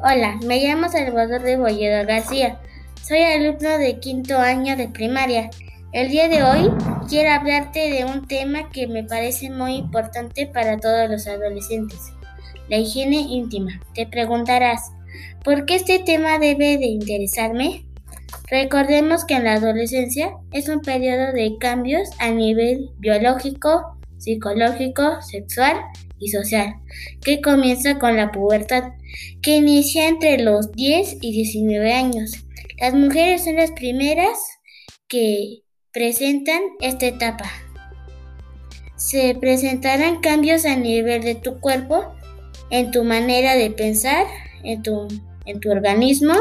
Hola, me llamo Salvador de Bolledo García. Soy alumno de quinto año de primaria. El día de hoy quiero hablarte de un tema que me parece muy importante para todos los adolescentes, la higiene íntima. Te preguntarás, ¿por qué este tema debe de interesarme? Recordemos que en la adolescencia es un periodo de cambios a nivel biológico, psicológico, sexual y social, que comienza con la pubertad, que inicia entre los 10 y 19 años. Las mujeres son las primeras que presentan esta etapa. Se presentarán cambios a nivel de tu cuerpo, en tu manera de pensar, en tu, en tu organismo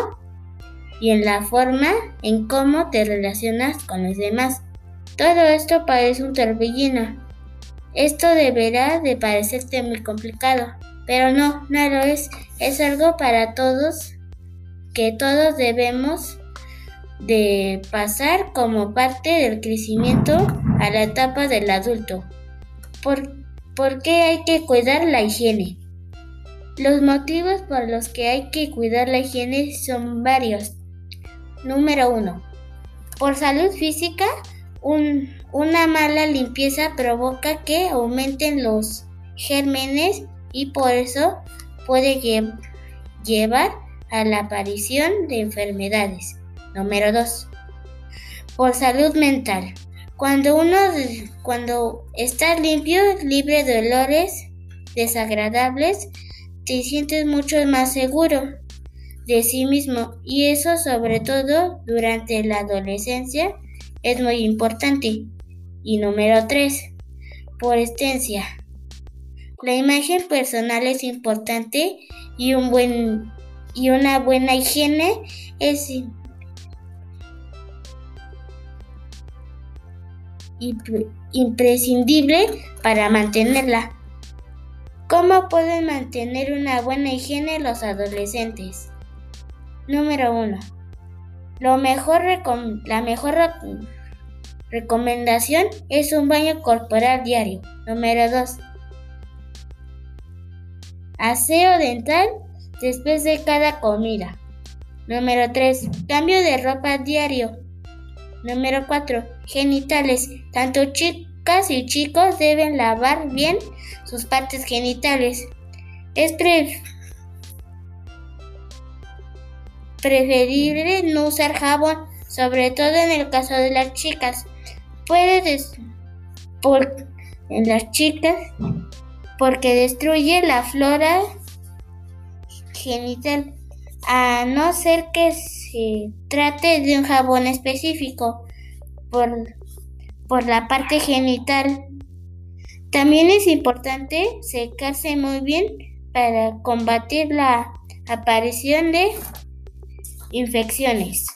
y en la forma en cómo te relacionas con los demás. Todo esto parece un torbellino, esto deberá de parecerte muy complicado, pero no, no lo es. Es algo para todos que todos debemos de pasar como parte del crecimiento a la etapa del adulto. ¿Por, ¿Por qué hay que cuidar la higiene? Los motivos por los que hay que cuidar la higiene son varios. Número 1. Por salud física, una mala limpieza provoca que aumenten los gérmenes y por eso puede llevar a la aparición de enfermedades. Número 2. Por salud mental. Cuando uno cuando estás limpio, libre de olores desagradables, te sientes mucho más seguro de sí mismo y eso sobre todo durante la adolescencia es muy importante. Y número 3. Por extensia. La imagen personal es importante y, un buen, y una buena higiene es imprescindible para mantenerla. ¿Cómo pueden mantener una buena higiene los adolescentes? Número 1. Lo mejor la mejor recomendación es un baño corporal diario. Número 2. Aseo dental después de cada comida. Número 3. Cambio de ropa diario. Número 4. Genitales. Tanto chicas y chicos deben lavar bien sus partes genitales. Es preferible no usar jabón, sobre todo en el caso de las chicas. Puede por en las chicas porque destruye la flora genital, a no ser que se trate de un jabón específico por, por la parte genital. También es importante secarse muy bien para combatir la aparición de infecciones.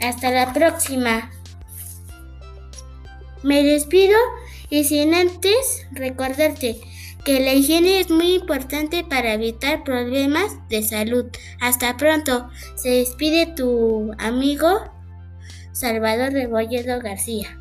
Hasta la próxima. Me despido y sin antes recordarte que la higiene es muy importante para evitar problemas de salud. Hasta pronto. Se despide tu amigo Salvador Rebolledo García.